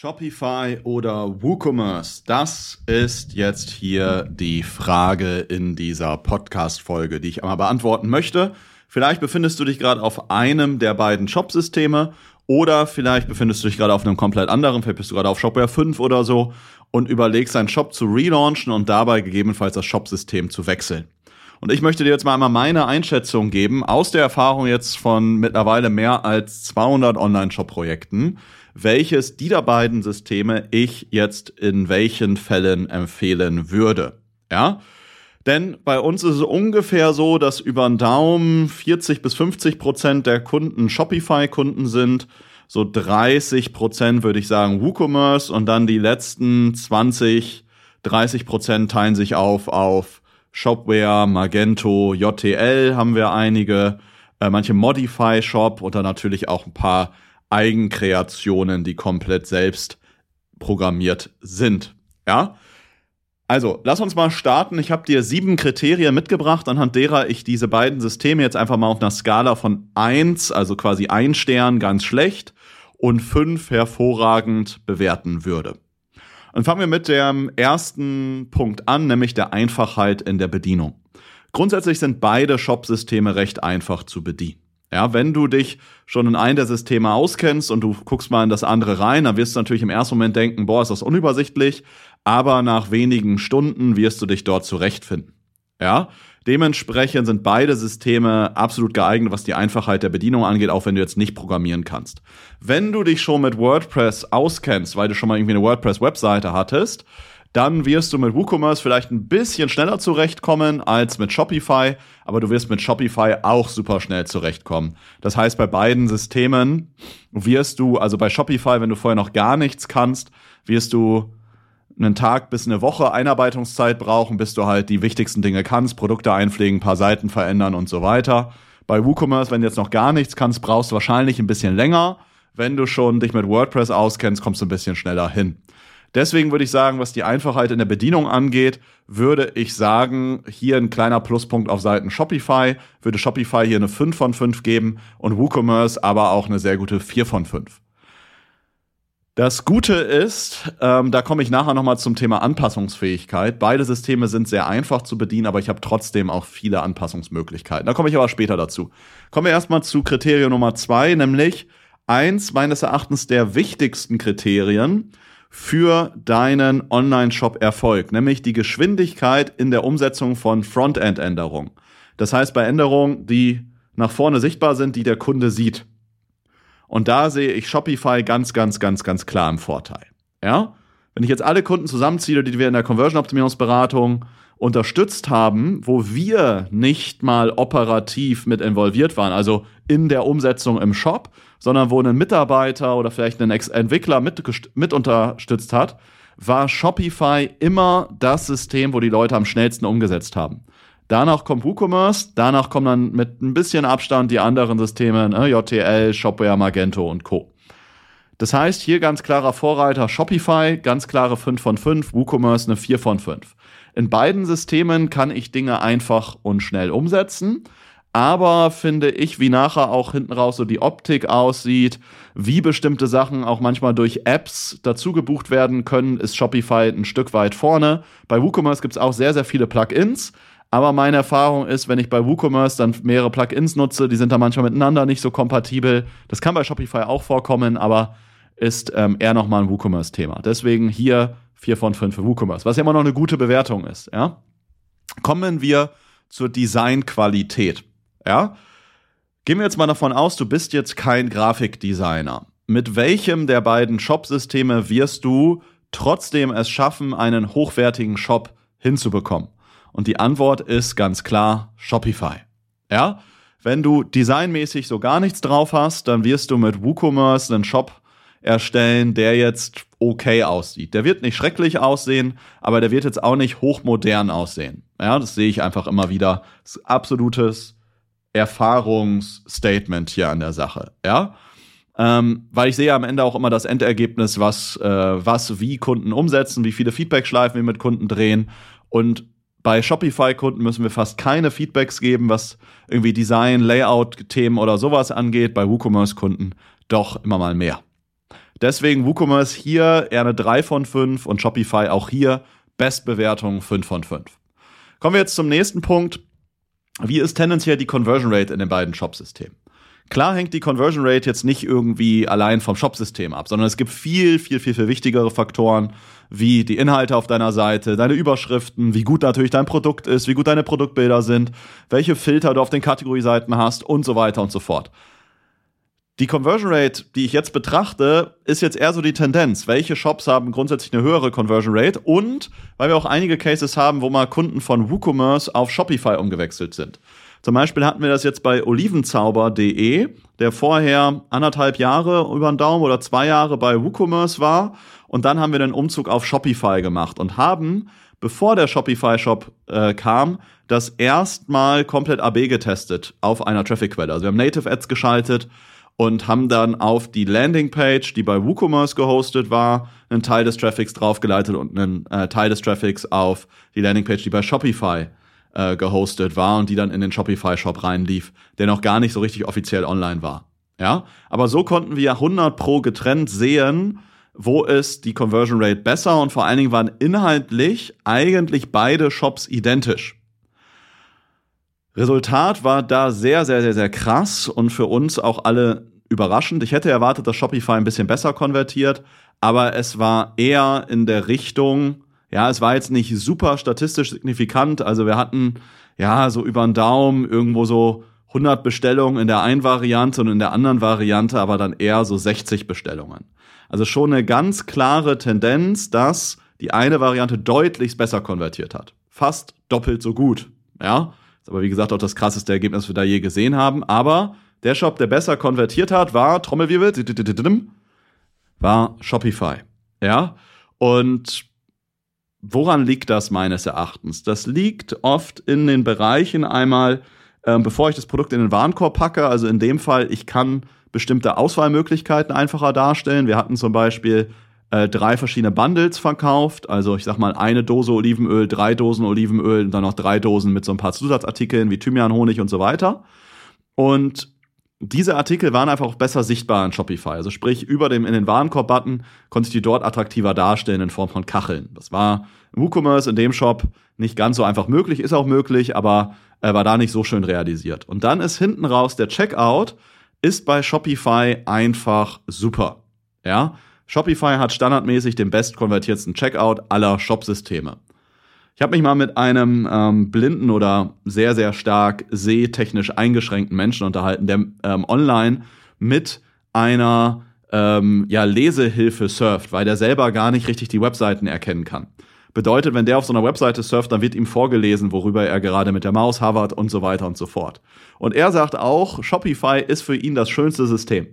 Shopify oder WooCommerce? Das ist jetzt hier die Frage in dieser Podcast-Folge, die ich einmal beantworten möchte. Vielleicht befindest du dich gerade auf einem der beiden Shop-Systeme oder vielleicht befindest du dich gerade auf einem komplett anderen, vielleicht bist du gerade auf Shopware 5 oder so und überlegst, deinen Shop zu relaunchen und dabei gegebenenfalls das Shop-System zu wechseln. Und ich möchte dir jetzt mal einmal meine Einschätzung geben aus der Erfahrung jetzt von mittlerweile mehr als 200 Online-Shop-Projekten welches dieser beiden Systeme ich jetzt in welchen Fällen empfehlen würde. Ja? Denn bei uns ist es ungefähr so, dass über den Daumen 40 bis 50 Prozent der Kunden Shopify-Kunden sind. So 30 Prozent würde ich sagen WooCommerce und dann die letzten 20, 30 Prozent teilen sich auf auf Shopware, Magento, JTL haben wir einige, äh, manche Modify Shop und dann natürlich auch ein paar Eigenkreationen, die komplett selbst programmiert sind. Ja? Also, lass uns mal starten. Ich habe dir sieben Kriterien mitgebracht, anhand derer ich diese beiden Systeme jetzt einfach mal auf einer Skala von eins, also quasi ein Stern, ganz schlecht, und fünf hervorragend bewerten würde. Und fangen wir mit dem ersten Punkt an, nämlich der Einfachheit in der Bedienung. Grundsätzlich sind beide Shop-Systeme recht einfach zu bedienen. Ja, wenn du dich schon in einem der Systeme auskennst und du guckst mal in das andere rein, dann wirst du natürlich im ersten Moment denken, boah, ist das unübersichtlich, aber nach wenigen Stunden wirst du dich dort zurechtfinden. Ja, dementsprechend sind beide Systeme absolut geeignet, was die Einfachheit der Bedienung angeht, auch wenn du jetzt nicht programmieren kannst. Wenn du dich schon mit WordPress auskennst, weil du schon mal irgendwie eine WordPress-Webseite hattest, dann wirst du mit WooCommerce vielleicht ein bisschen schneller zurechtkommen als mit Shopify, aber du wirst mit Shopify auch super schnell zurechtkommen. Das heißt, bei beiden Systemen wirst du, also bei Shopify, wenn du vorher noch gar nichts kannst, wirst du einen Tag bis eine Woche Einarbeitungszeit brauchen, bis du halt die wichtigsten Dinge kannst, Produkte einpflegen, paar Seiten verändern und so weiter. Bei WooCommerce, wenn du jetzt noch gar nichts kannst, brauchst du wahrscheinlich ein bisschen länger. Wenn du schon dich mit WordPress auskennst, kommst du ein bisschen schneller hin. Deswegen würde ich sagen, was die Einfachheit in der Bedienung angeht, würde ich sagen, hier ein kleiner Pluspunkt auf Seiten Shopify, würde Shopify hier eine 5 von 5 geben und WooCommerce aber auch eine sehr gute 4 von 5. Das Gute ist, ähm, da komme ich nachher nochmal zum Thema Anpassungsfähigkeit. Beide Systeme sind sehr einfach zu bedienen, aber ich habe trotzdem auch viele Anpassungsmöglichkeiten. Da komme ich aber später dazu. Kommen wir erstmal zu Kriterium Nummer zwei, nämlich eins meines Erachtens der wichtigsten Kriterien für deinen Online-Shop-Erfolg, nämlich die Geschwindigkeit in der Umsetzung von Frontend-Änderungen. Das heißt, bei Änderungen, die nach vorne sichtbar sind, die der Kunde sieht. Und da sehe ich Shopify ganz, ganz, ganz, ganz klar im Vorteil. Ja? Wenn ich jetzt alle Kunden zusammenziehe, die wir in der Conversion-Optimierungsberatung unterstützt haben, wo wir nicht mal operativ mit involviert waren, also in der Umsetzung im Shop, sondern wo ein Mitarbeiter oder vielleicht ein Entwickler mit, mit unterstützt hat, war Shopify immer das System, wo die Leute am schnellsten umgesetzt haben. Danach kommt WooCommerce, danach kommen dann mit ein bisschen Abstand die anderen Systeme, ne, JTL, Shopware, Magento und Co. Das heißt, hier ganz klarer Vorreiter Shopify, ganz klare 5 von 5, WooCommerce eine 4 von 5. In beiden Systemen kann ich Dinge einfach und schnell umsetzen. Aber finde ich, wie nachher auch hinten raus so die Optik aussieht, wie bestimmte Sachen auch manchmal durch Apps dazu gebucht werden können, ist Shopify ein Stück weit vorne. Bei WooCommerce gibt es auch sehr, sehr viele Plugins. Aber meine Erfahrung ist, wenn ich bei WooCommerce dann mehrere Plugins nutze, die sind da manchmal miteinander nicht so kompatibel. Das kann bei Shopify auch vorkommen, aber ist ähm, eher nochmal ein WooCommerce-Thema. Deswegen hier 4 von 5 für WooCommerce, was ja immer noch eine gute Bewertung ist. Ja? Kommen wir zur Designqualität. Ja? Gehen wir jetzt mal davon aus, du bist jetzt kein Grafikdesigner. Mit welchem der beiden Shop-Systeme wirst du trotzdem es schaffen, einen hochwertigen Shop hinzubekommen? Und die Antwort ist ganz klar Shopify. Ja? Wenn du designmäßig so gar nichts drauf hast, dann wirst du mit WooCommerce einen Shop erstellen, der jetzt okay aussieht. Der wird nicht schrecklich aussehen, aber der wird jetzt auch nicht hochmodern aussehen. Ja, das sehe ich einfach immer wieder. Das ist absolutes Erfahrungsstatement hier an der Sache. Ja, ähm, weil ich sehe am Ende auch immer das Endergebnis, was, äh, was wie Kunden umsetzen, wie viele Feedback-Schleifen wir mit Kunden drehen. Und bei Shopify-Kunden müssen wir fast keine Feedbacks geben, was irgendwie Design, Layout-Themen oder sowas angeht. Bei WooCommerce-Kunden doch immer mal mehr. Deswegen WooCommerce hier eher eine 3 von 5 und Shopify auch hier Bestbewertung 5 von 5. Kommen wir jetzt zum nächsten Punkt. Wie ist tendenziell die Conversion Rate in den beiden Shopsystemen? Klar hängt die Conversion Rate jetzt nicht irgendwie allein vom Shopsystem ab, sondern es gibt viel, viel, viel, viel wichtigere Faktoren, wie die Inhalte auf deiner Seite, deine Überschriften, wie gut natürlich dein Produkt ist, wie gut deine Produktbilder sind, welche Filter du auf den Kategorieseiten hast und so weiter und so fort. Die Conversion Rate, die ich jetzt betrachte, ist jetzt eher so die Tendenz. Welche Shops haben grundsätzlich eine höhere Conversion Rate? Und weil wir auch einige Cases haben, wo mal Kunden von WooCommerce auf Shopify umgewechselt sind. Zum Beispiel hatten wir das jetzt bei olivenzauber.de, der vorher anderthalb Jahre über den Daumen oder zwei Jahre bei WooCommerce war. Und dann haben wir den Umzug auf Shopify gemacht und haben, bevor der Shopify-Shop äh, kam, das erstmal komplett AB getestet auf einer Traffic-Quelle. Also wir haben Native Ads geschaltet und haben dann auf die Landingpage, die bei WooCommerce gehostet war, einen Teil des Traffics draufgeleitet und einen äh, Teil des Traffics auf die Landingpage, die bei Shopify äh, gehostet war und die dann in den Shopify-Shop reinlief, der noch gar nicht so richtig offiziell online war. Ja, aber so konnten wir 100 pro getrennt sehen, wo ist die Conversion Rate besser und vor allen Dingen waren inhaltlich eigentlich beide Shops identisch. Resultat war da sehr, sehr, sehr, sehr krass und für uns auch alle überraschend. Ich hätte erwartet, dass Shopify ein bisschen besser konvertiert, aber es war eher in der Richtung, ja, es war jetzt nicht super statistisch signifikant. Also wir hatten ja so über den Daumen irgendwo so 100 Bestellungen in der einen Variante und in der anderen Variante aber dann eher so 60 Bestellungen. Also schon eine ganz klare Tendenz, dass die eine Variante deutlich besser konvertiert hat. Fast doppelt so gut. Ja, ist aber wie gesagt auch das krasseste Ergebnis, das wir da je gesehen haben. Aber der Shop, der besser konvertiert hat, war Trommelwirbel, war Shopify. Ja, und woran liegt das meines Erachtens? Das liegt oft in den Bereichen einmal, ähm, bevor ich das Produkt in den Warenkorb packe, also in dem Fall, ich kann bestimmte Auswahlmöglichkeiten einfacher darstellen. Wir hatten zum Beispiel äh, drei verschiedene Bundles verkauft. Also ich sag mal eine Dose Olivenöl, drei Dosen Olivenöl und dann noch drei Dosen mit so ein paar Zusatzartikeln wie Thymian, Honig und so weiter. Und diese Artikel waren einfach auch besser sichtbar in Shopify. Also sprich, über dem in den Warenkorb-Button konnte ich die dort attraktiver darstellen in Form von Kacheln. Das war im WooCommerce in dem Shop nicht ganz so einfach möglich, ist auch möglich, aber äh, war da nicht so schön realisiert. Und dann ist hinten raus der Checkout ist bei Shopify einfach super. Ja, Shopify hat standardmäßig den bestkonvertierten Checkout aller Shopsysteme. Ich habe mich mal mit einem ähm, blinden oder sehr, sehr stark sehtechnisch eingeschränkten Menschen unterhalten, der ähm, online mit einer ähm, ja, Lesehilfe surft, weil der selber gar nicht richtig die Webseiten erkennen kann. Bedeutet, wenn der auf so einer Webseite surft, dann wird ihm vorgelesen, worüber er gerade mit der Maus havert und so weiter und so fort. Und er sagt auch, Shopify ist für ihn das schönste System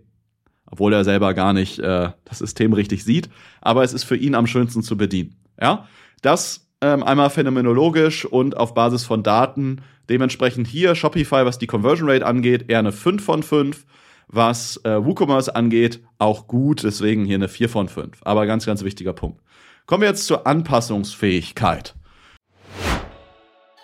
obwohl er selber gar nicht äh, das System richtig sieht, aber es ist für ihn am schönsten zu bedienen. Ja, das ähm, einmal phänomenologisch und auf Basis von Daten. Dementsprechend hier Shopify, was die Conversion Rate angeht, eher eine 5 von 5. Was äh, WooCommerce angeht, auch gut, deswegen hier eine 4 von 5. Aber ganz, ganz wichtiger Punkt. Kommen wir jetzt zur Anpassungsfähigkeit.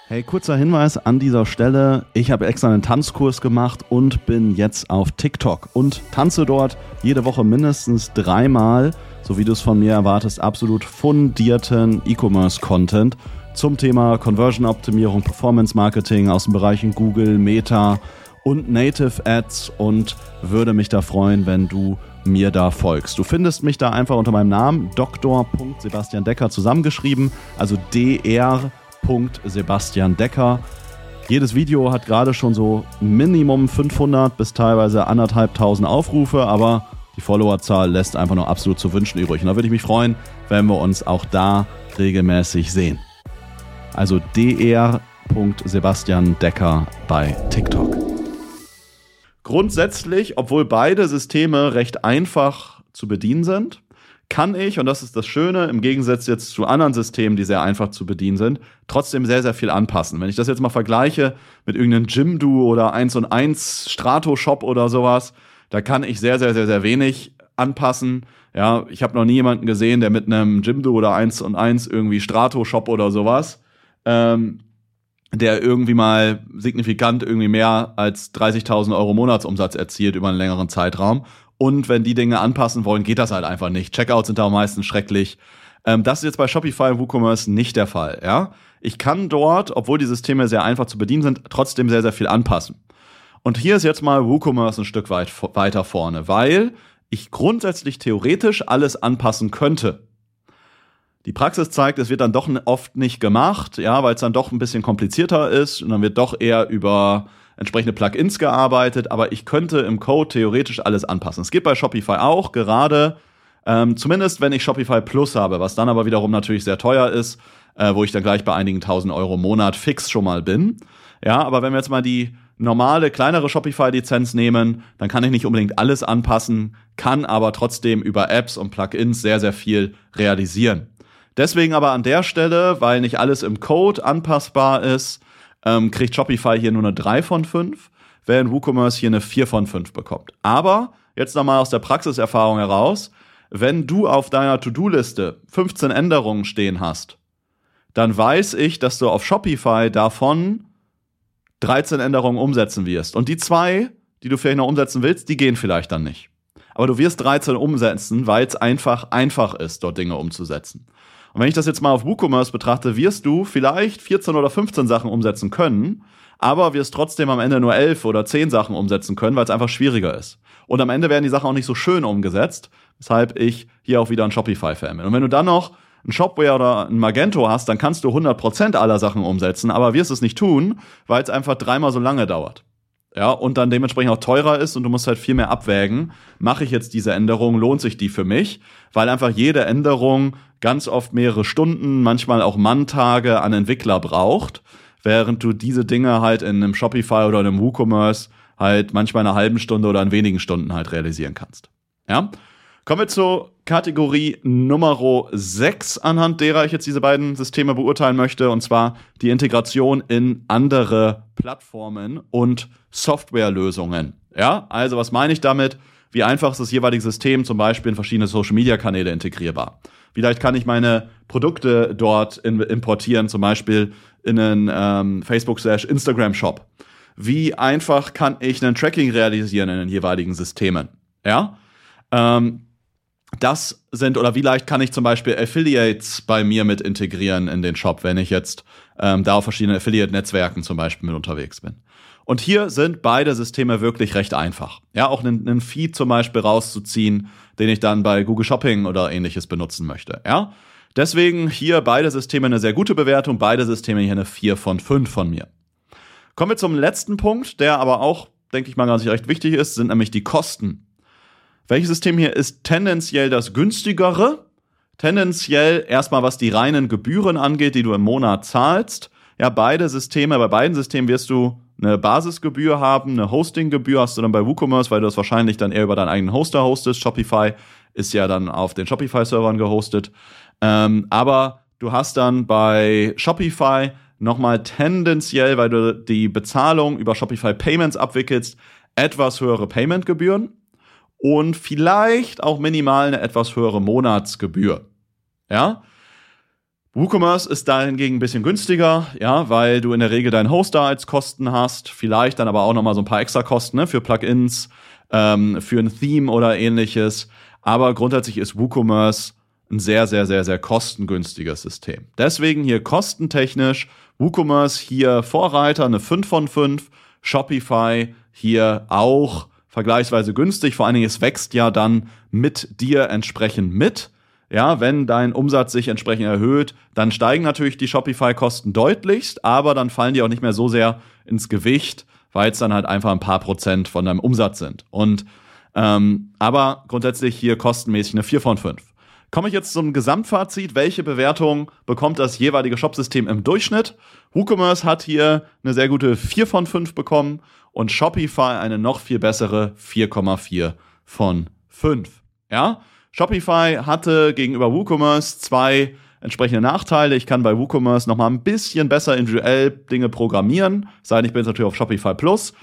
Hey, kurzer Hinweis an dieser Stelle. Ich habe extra einen Tanzkurs gemacht und bin jetzt auf TikTok und tanze dort jede Woche mindestens dreimal, so wie du es von mir erwartest, absolut fundierten E-Commerce-Content zum Thema Conversion-Optimierung, Performance-Marketing aus den Bereichen Google, Meta und Native Ads und würde mich da freuen, wenn du mir da folgst. Du findest mich da einfach unter meinem Namen Dr. Sebastian Decker zusammengeschrieben, also DR Sebastian Decker. Jedes Video hat gerade schon so Minimum 500 bis teilweise anderthalbtausend Aufrufe, aber die Followerzahl lässt einfach noch absolut zu wünschen übrig. Und da würde ich mich freuen, wenn wir uns auch da regelmäßig sehen. Also dr.sebastian Decker bei TikTok. Grundsätzlich, obwohl beide Systeme recht einfach zu bedienen sind, kann ich, und das ist das Schöne, im Gegensatz jetzt zu anderen Systemen, die sehr einfach zu bedienen sind, trotzdem sehr, sehr viel anpassen. Wenn ich das jetzt mal vergleiche mit irgendeinem Jimdo oder 1 und 1 Strato-Shop oder sowas, da kann ich sehr, sehr, sehr, sehr wenig anpassen. Ja, ich habe noch nie jemanden gesehen, der mit einem Jimdo oder 1 und 1 irgendwie Strato-Shop oder sowas, ähm, der irgendwie mal signifikant irgendwie mehr als 30.000 Euro Monatsumsatz erzielt über einen längeren Zeitraum Und wenn die Dinge anpassen wollen, geht das halt einfach nicht. Checkouts sind da meistens schrecklich. Ähm, das ist jetzt bei Shopify und WooCommerce nicht der Fall. Ja, ich kann dort, obwohl die Systeme sehr einfach zu bedienen sind, trotzdem sehr sehr viel anpassen. Und hier ist jetzt mal WooCommerce ein Stück weit weiter vorne, weil ich grundsätzlich theoretisch alles anpassen könnte. Die Praxis zeigt, es wird dann doch oft nicht gemacht, ja, weil es dann doch ein bisschen komplizierter ist und dann wird doch eher über entsprechende Plugins gearbeitet, aber ich könnte im Code theoretisch alles anpassen. Es geht bei Shopify auch, gerade ähm, zumindest wenn ich Shopify Plus habe, was dann aber wiederum natürlich sehr teuer ist, äh, wo ich dann gleich bei einigen tausend Euro im Monat fix schon mal bin. Ja, aber wenn wir jetzt mal die normale, kleinere Shopify-Lizenz nehmen, dann kann ich nicht unbedingt alles anpassen, kann aber trotzdem über Apps und Plugins sehr, sehr viel realisieren. Deswegen aber an der Stelle, weil nicht alles im Code anpassbar ist, ähm, kriegt Shopify hier nur eine 3 von 5, während WooCommerce hier eine 4 von 5 bekommt. Aber jetzt nochmal aus der Praxiserfahrung heraus, wenn du auf deiner To-Do-Liste 15 Änderungen stehen hast, dann weiß ich, dass du auf Shopify davon 13 Änderungen umsetzen wirst. Und die zwei, die du vielleicht noch umsetzen willst, die gehen vielleicht dann nicht. Aber du wirst 13 umsetzen, weil es einfach einfach ist, dort Dinge umzusetzen. Und wenn ich das jetzt mal auf WooCommerce betrachte, wirst du vielleicht 14 oder 15 Sachen umsetzen können, aber wirst trotzdem am Ende nur 11 oder 10 Sachen umsetzen können, weil es einfach schwieriger ist. Und am Ende werden die Sachen auch nicht so schön umgesetzt, weshalb ich hier auch wieder ein Shopify-Fan bin. Und wenn du dann noch ein Shopware oder ein Magento hast, dann kannst du 100% aller Sachen umsetzen, aber wirst es nicht tun, weil es einfach dreimal so lange dauert ja, und dann dementsprechend auch teurer ist und du musst halt viel mehr abwägen. Mache ich jetzt diese Änderung, lohnt sich die für mich? Weil einfach jede Änderung ganz oft mehrere Stunden, manchmal auch Manntage an Entwickler braucht, während du diese Dinge halt in einem Shopify oder einem WooCommerce halt manchmal in einer halben Stunde oder in wenigen Stunden halt realisieren kannst. Ja? Kommen wir zur Kategorie Nummer 6, anhand derer ich jetzt diese beiden Systeme beurteilen möchte, und zwar die Integration in andere Plattformen und Softwarelösungen. Ja, also was meine ich damit? Wie einfach ist das jeweilige System zum Beispiel in verschiedene Social-Media-Kanäle integrierbar? Vielleicht kann ich meine Produkte dort in, importieren, zum Beispiel in einen ähm, Facebook-Instagram-Shop. Wie einfach kann ich ein Tracking realisieren in den jeweiligen Systemen? Ja, ähm, das sind, oder wie leicht kann ich zum Beispiel Affiliates bei mir mit integrieren in den Shop, wenn ich jetzt ähm, da auf verschiedenen Affiliate-Netzwerken zum Beispiel mit unterwegs bin. Und hier sind beide Systeme wirklich recht einfach. Ja, auch einen, einen Feed zum Beispiel rauszuziehen, den ich dann bei Google Shopping oder ähnliches benutzen möchte. Ja, deswegen hier beide Systeme eine sehr gute Bewertung, beide Systeme hier eine 4 von 5 von mir. Kommen wir zum letzten Punkt, der aber auch, denke ich mal, ganz recht wichtig ist, sind nämlich die Kosten. Welches System hier ist tendenziell das günstigere? Tendenziell erstmal, was die reinen Gebühren angeht, die du im Monat zahlst. Ja, beide Systeme, bei beiden Systemen wirst du eine Basisgebühr haben, eine Hostinggebühr hast du dann bei WooCommerce, weil du das wahrscheinlich dann eher über deinen eigenen Hoster hostest. Shopify ist ja dann auf den Shopify-Servern gehostet. Ähm, aber du hast dann bei Shopify nochmal tendenziell, weil du die Bezahlung über Shopify Payments abwickelst, etwas höhere Paymentgebühren und vielleicht auch minimal eine etwas höhere Monatsgebühr. Ja? WooCommerce ist da hingegen ein bisschen günstiger, ja, weil du in der Regel deinen Hoster als Kosten hast, vielleicht dann aber auch noch mal so ein paar extra Kosten ne, für Plugins, ähm, für ein Theme oder ähnliches. Aber grundsätzlich ist WooCommerce ein sehr, sehr, sehr, sehr kostengünstiges System. Deswegen hier kostentechnisch WooCommerce hier Vorreiter, eine 5 von 5, Shopify hier auch vergleichsweise günstig. Vor allen Dingen, es wächst ja dann mit dir entsprechend mit. Ja, wenn dein Umsatz sich entsprechend erhöht, dann steigen natürlich die Shopify-Kosten deutlichst, aber dann fallen die auch nicht mehr so sehr ins Gewicht, weil es dann halt einfach ein paar Prozent von deinem Umsatz sind. Und ähm, aber grundsätzlich hier kostenmäßig eine 4 von 5. Komme ich jetzt zum Gesamtfazit. Welche Bewertung bekommt das jeweilige Shopsystem im Durchschnitt? WooCommerce hat hier eine sehr gute 4 von 5 bekommen und Shopify eine noch viel bessere 4,4 von 5. Ja? Shopify hatte gegenüber WooCommerce zwei entsprechende Nachteile. Ich kann bei WooCommerce noch mal ein bisschen besser individuell Dinge programmieren, sei denn ich bin jetzt natürlich auf Shopify Plus.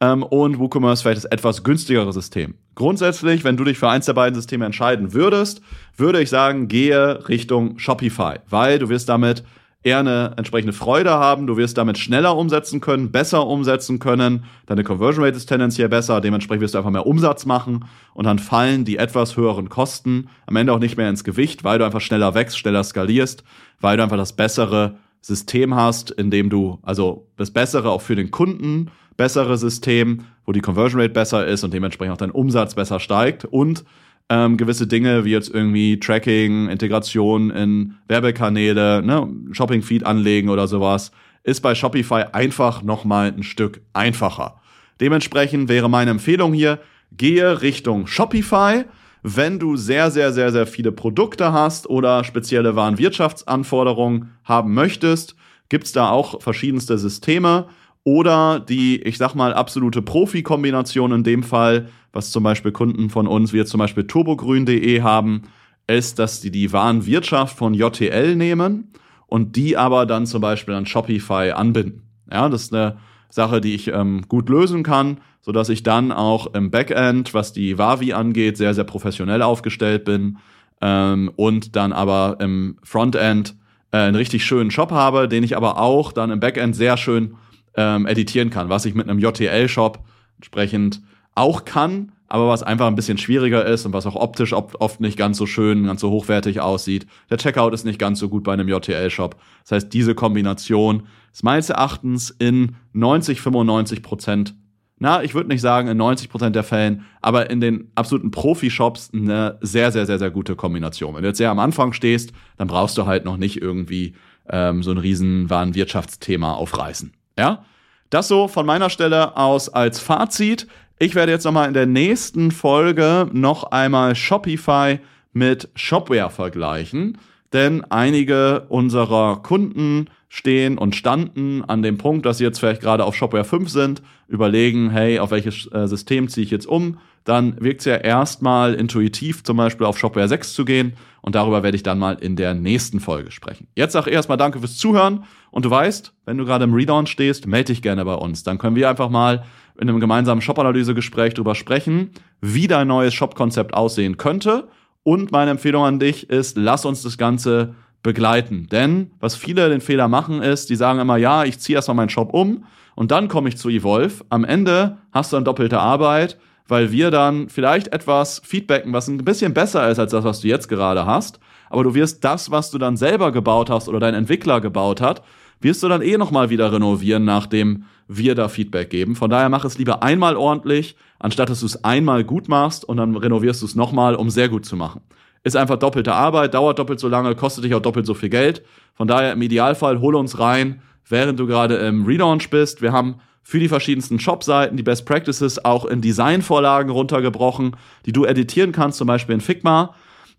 Ähm, und WooCommerce vielleicht das etwas günstigere System. Grundsätzlich, wenn du dich für eins der beiden Systeme entscheiden würdest, würde ich sagen, gehe Richtung Shopify, weil du wirst damit eher eine entsprechende Freude haben. Du wirst damit schneller umsetzen können, besser umsetzen können. Deine Conversion Rate ist tendenziell besser. Dementsprechend wirst du einfach mehr Umsatz machen. Und dann fallen die etwas höheren Kosten am Ende auch nicht mehr ins Gewicht, weil du einfach schneller wächst, schneller skalierst, weil du einfach das bessere System hast, in dem du, also das bessere auch für den Kunden, bessere System, wo die Conversion Rate besser ist und dementsprechend auch dein Umsatz besser steigt und ähm, gewisse Dinge wie jetzt irgendwie Tracking, Integration in Werbekanäle, ne, Shopping-Feed anlegen oder sowas, ist bei Shopify einfach nochmal ein Stück einfacher. Dementsprechend wäre meine Empfehlung hier, gehe Richtung Shopify. Wenn du sehr, sehr, sehr, sehr viele Produkte hast oder spezielle Warenwirtschaftsanforderungen haben möchtest, gibt's da auch verschiedenste Systeme oder die, ich sag mal, absolute Profi-Kombination in dem Fall, was zum Beispiel Kunden von uns, wie jetzt zum Beispiel turbogrün.de haben, ist, dass die die Warenwirtschaft von JTL nehmen und die aber dann zum Beispiel an Shopify anbinden. Ja, das ist eine Sache, die ich ähm, gut lösen kann, so dass ich dann auch im Backend, was die Wavi angeht, sehr, sehr professionell aufgestellt bin ähm, und dann aber im Frontend äh, einen richtig schönen Shop habe, den ich aber auch dann im Backend sehr schön ähm, editieren kann, was ich mit einem JTL-Shop entsprechend auch kann, aber was einfach ein bisschen schwieriger ist und was auch optisch oft nicht ganz so schön, ganz so hochwertig aussieht. Der Checkout ist nicht ganz so gut bei einem JTL-Shop. Das heißt, diese Kombination ist meines Erachtens in 90, 95 Prozent, na, ich würde nicht sagen in 90 Prozent der Fällen, aber in den absoluten Profi-Shops eine sehr, sehr, sehr, sehr gute Kombination. Wenn du jetzt sehr am Anfang stehst, dann brauchst du halt noch nicht irgendwie ähm, so ein riesen Warenwirtschaftsthema aufreißen. Ja? Das so von meiner Stelle aus als Fazit. Ich werde jetzt nochmal in der nächsten Folge noch einmal Shopify mit Shopware vergleichen, denn einige unserer Kunden stehen und standen an dem Punkt, dass sie jetzt vielleicht gerade auf Shopware 5 sind, überlegen, hey, auf welches äh, System ziehe ich jetzt um? Dann wirkt es ja erstmal intuitiv, zum Beispiel auf Shopware 6 zu gehen. Und darüber werde ich dann mal in der nächsten Folge sprechen. Jetzt sag erstmal danke fürs Zuhören. Und du weißt, wenn du gerade im Relaunch stehst, melde dich gerne bei uns. Dann können wir einfach mal in einem gemeinsamen Shop-Analyse-Gespräch darüber sprechen, wie dein neues Shop-Konzept aussehen könnte. Und meine Empfehlung an dich ist, lass uns das Ganze begleiten. Denn was viele den Fehler machen, ist, die sagen immer, ja, ich ziehe erstmal meinen Shop um und dann komme ich zu Evolve. Am Ende hast du dann doppelte Arbeit, weil wir dann vielleicht etwas feedbacken, was ein bisschen besser ist als das, was du jetzt gerade hast. Aber du wirst das, was du dann selber gebaut hast oder dein Entwickler gebaut hat, wirst du dann eh nochmal wieder renovieren, nachdem wir da Feedback geben. Von daher mach es lieber einmal ordentlich, anstatt dass du es einmal gut machst und dann renovierst du es nochmal, um sehr gut zu machen ist einfach doppelte Arbeit, dauert doppelt so lange, kostet dich auch doppelt so viel Geld. Von daher im Idealfall hole uns rein, während du gerade im Relaunch bist. Wir haben für die verschiedensten Shop-Seiten die Best Practices auch in Designvorlagen runtergebrochen, die du editieren kannst, zum Beispiel in Figma,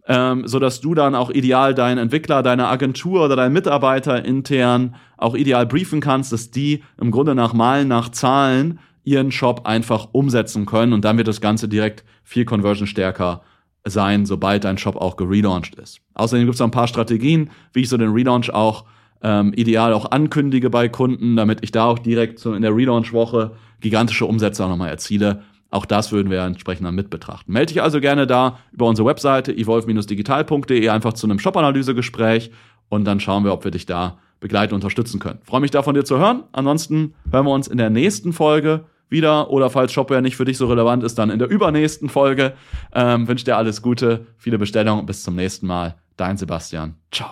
ähm, so dass du dann auch ideal deinen Entwickler, deine Agentur oder deinen Mitarbeiter intern auch ideal briefen kannst, dass die im Grunde nach Malen, nach Zahlen ihren Shop einfach umsetzen können und dann wird das Ganze direkt viel Conversion stärker sein, sobald dein Shop auch gelauncht ist. Außerdem gibt es noch ein paar Strategien, wie ich so den Relaunch auch ähm, ideal auch ankündige bei Kunden, damit ich da auch direkt so in der Relaunch-Woche gigantische Umsätze auch nochmal erziele. Auch das würden wir entsprechend dann mit betrachten. Melde dich also gerne da über unsere Webseite evolve-digital.de einfach zu einem Shop-Analyse-Gespräch und dann schauen wir, ob wir dich da begleiten und unterstützen können. Freue mich da von dir zu hören. Ansonsten hören wir uns in der nächsten Folge wieder oder falls Shopware nicht für dich so relevant ist, dann in der übernächsten Folge. Ähm, wünsche dir alles Gute, viele Bestellungen und bis zum nächsten Mal. Dein Sebastian. Ciao.